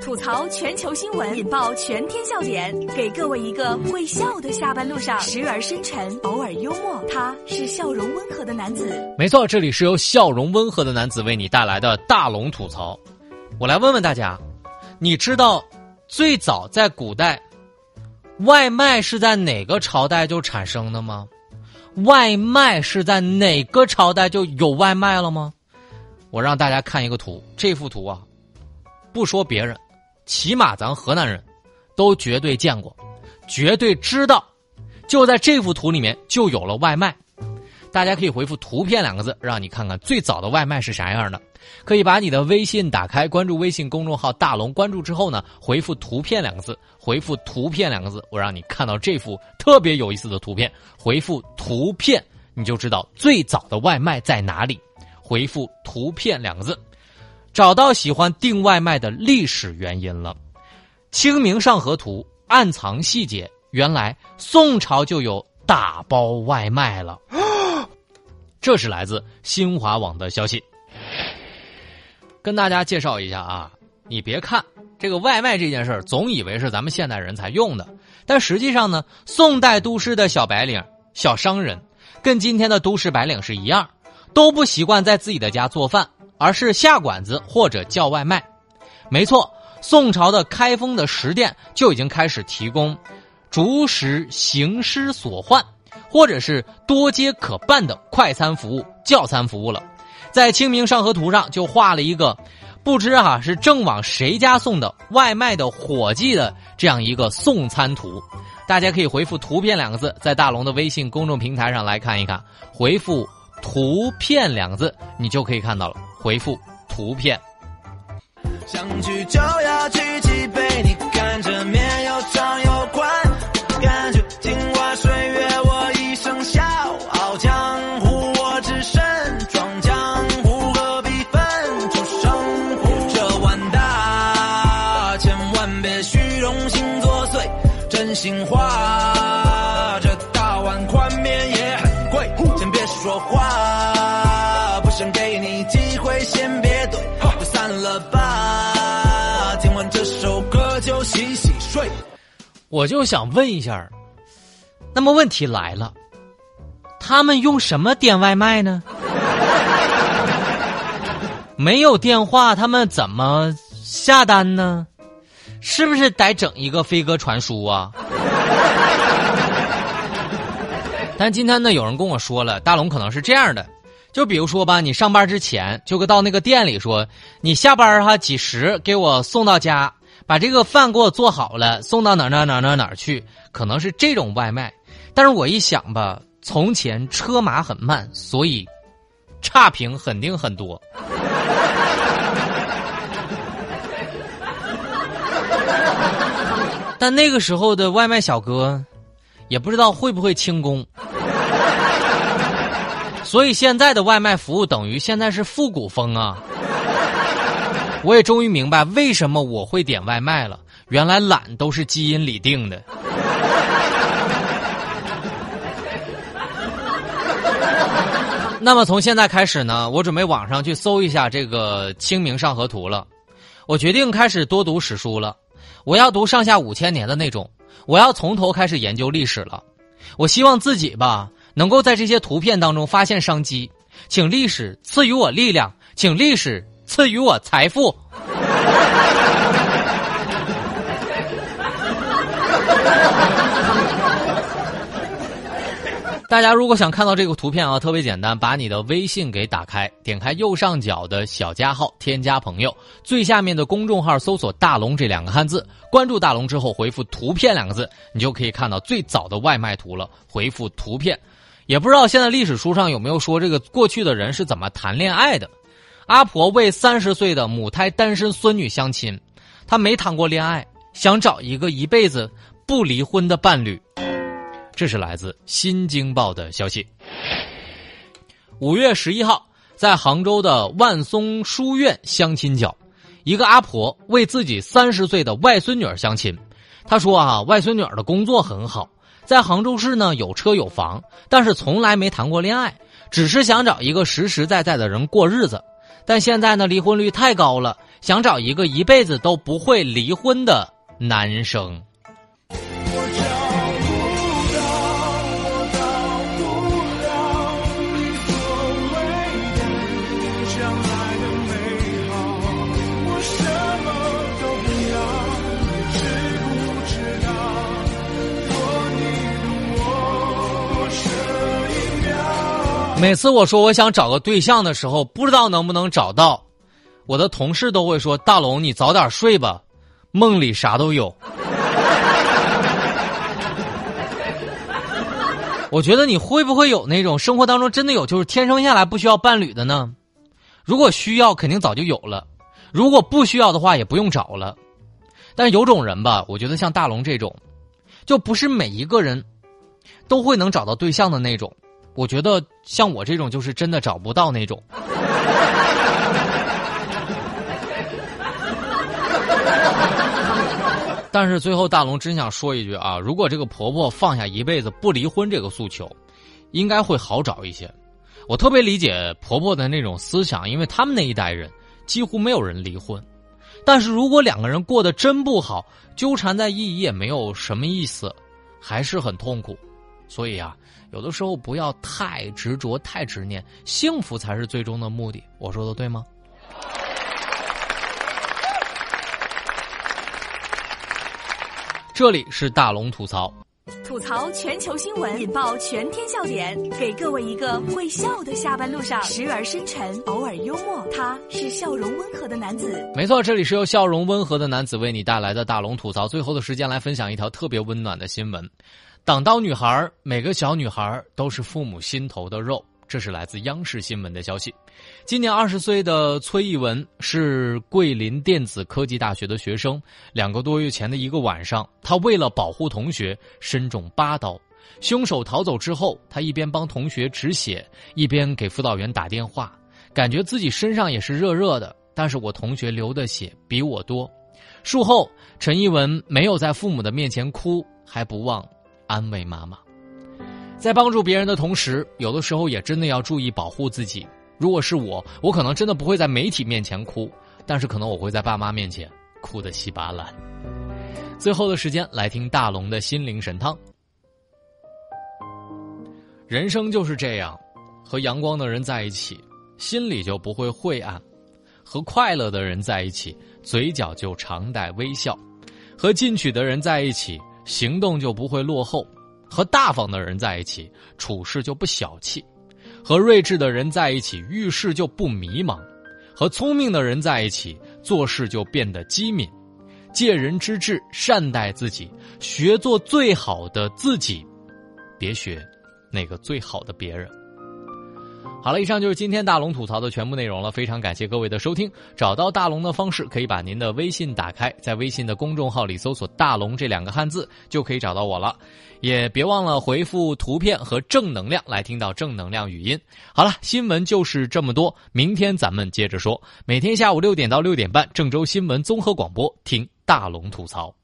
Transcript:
吐槽全球新闻，引爆全天笑点，给各位一个会笑的下班路上，时而深沉，偶尔幽默。他是笑容温和的男子。没错，这里是由笑容温和的男子为你带来的大龙吐槽。我来问问大家，你知道最早在古代，外卖是在哪个朝代就产生的吗？外卖是在哪个朝代就有外卖了吗？我让大家看一个图，这幅图啊，不说别人，起码咱河南人都绝对见过，绝对知道，就在这幅图里面就有了外卖。大家可以回复“图片”两个字，让你看看最早的外卖是啥样的。可以把你的微信打开，关注微信公众号“大龙”，关注之后呢，回复“图片”两个字，回复“图片”两个字，我让你看到这幅特别有意思的图片。回复“图片”，你就知道最早的外卖在哪里。回复“图片”两个字，找到喜欢订外卖的历史原因了。《清明上河图》暗藏细节，原来宋朝就有打包外卖了。这是来自新华网的消息。跟大家介绍一下啊，你别看这个外卖这件事儿，总以为是咱们现代人才用的，但实际上呢，宋代都市的小白领、小商人，跟今天的都市白领是一样。都不习惯在自己的家做饭，而是下馆子或者叫外卖。没错，宋朝的开封的食店就已经开始提供逐食行尸所唤，或者是多街可办的快餐服务、叫餐服务了。在《清明上河图》上就画了一个，不知哈是正往谁家送的外卖的伙计的这样一个送餐图。大家可以回复“图片”两个字，在大龙的微信公众平台上来看一看，回复。图片两个字，你就可以看到了。回复图片。想去就要举起杯，你看着面又长又宽，感觉镜花水月我一生笑傲江湖，我只身闯江湖，何必分出胜负？这碗大，千万别虚荣心作祟，真心话。这大碗宽面也很贵，先别说话，不想给先别怼，就散了吧。听完这首歌就洗洗睡。我就想问一下，那么问题来了，他们用什么点外卖呢？没有电话，他们怎么下单呢？是不是得整一个飞鸽传书啊？但今天呢，有人跟我说了，大龙可能是这样的，就比如说吧，你上班之前就到那个店里说，你下班哈几时给我送到家，把这个饭给我做好了，送到哪哪哪哪哪去，可能是这种外卖。但是我一想吧，从前车马很慢，所以差评肯定很多。但那个时候的外卖小哥，也不知道会不会轻功。所以现在的外卖服务等于现在是复古风啊！我也终于明白为什么我会点外卖了，原来懒都是基因里定的。那么从现在开始呢，我准备网上去搜一下这个《清明上河图》了。我决定开始多读史书了，我要读上下五千年的那种，我要从头开始研究历史了。我希望自己吧。能够在这些图片当中发现商机，请历史赐予我力量，请历史赐予我财富。大家如果想看到这个图片啊，特别简单，把你的微信给打开，点开右上角的小加号，添加朋友，最下面的公众号搜索“大龙”这两个汉字，关注大龙之后回复“图片”两个字，你就可以看到最早的外卖图了。回复“图片”，也不知道现在历史书上有没有说这个过去的人是怎么谈恋爱的。阿婆为三十岁的母胎单身孙女相亲，她没谈过恋爱，想找一个一辈子不离婚的伴侣。这是来自《新京报》的消息。五月十一号，在杭州的万松书院相亲角，一个阿婆为自己三十岁的外孙女儿相亲。她说：“啊，外孙女儿的工作很好，在杭州市呢有车有房，但是从来没谈过恋爱，只是想找一个实实在在的人过日子。但现在呢，离婚率太高了，想找一个一辈子都不会离婚的男生。每次我说我想找个对象的时候，不知道能不能找到，我的同事都会说：“大龙，你早点睡吧，梦里啥都有。”我觉得你会不会有那种生活当中真的有，就是天生下来不需要伴侣的呢？如果需要，肯定早就有了；如果不需要的话，也不用找了。但是有种人吧，我觉得像大龙这种，就不是每一个人都会能找到对象的那种。我觉得像我这种就是真的找不到那种。但是最后大龙真想说一句啊，如果这个婆婆放下一辈子不离婚这个诉求，应该会好找一些。我特别理解婆婆的那种思想，因为他们那一代人几乎没有人离婚。但是如果两个人过得真不好，纠缠在一起也没有什么意思，还是很痛苦。所以啊。有的时候不要太执着、太执念，幸福才是最终的目的。我说的对吗？这里是大龙吐槽，吐槽全球新闻，引爆全天笑点，给各位一个会笑的下班路上，时而深沉，偶尔幽默。他是笑容温和的男子。没错，这里是由笑容温和的男子为你带来的大龙吐槽。最后的时间来分享一条特别温暖的新闻。挡刀女孩，每个小女孩都是父母心头的肉。这是来自央视新闻的消息。今年二十岁的崔艺文是桂林电子科技大学的学生。两个多月前的一个晚上，他为了保护同学，身中八刀。凶手逃走之后，他一边帮同学止血，一边给辅导员打电话，感觉自己身上也是热热的。但是我同学流的血比我多。术后，陈艺文没有在父母的面前哭，还不忘。安慰妈妈，在帮助别人的同时，有的时候也真的要注意保护自己。如果是我，我可能真的不会在媒体面前哭，但是可能我会在爸妈面前哭得稀巴烂。最后的时间来听大龙的心灵神汤。人生就是这样，和阳光的人在一起，心里就不会晦暗；和快乐的人在一起，嘴角就常带微笑；和进取的人在一起。行动就不会落后，和大方的人在一起，处事就不小气；和睿智的人在一起，遇事就不迷茫；和聪明的人在一起，做事就变得机敏。借人之智，善待自己，学做最好的自己，别学那个最好的别人。好了，以上就是今天大龙吐槽的全部内容了。非常感谢各位的收听。找到大龙的方式，可以把您的微信打开，在微信的公众号里搜索“大龙”这两个汉字，就可以找到我了。也别忘了回复图片和正能量来听到正能量语音。好了，新闻就是这么多，明天咱们接着说。每天下午六点到六点半，郑州新闻综合广播，听大龙吐槽。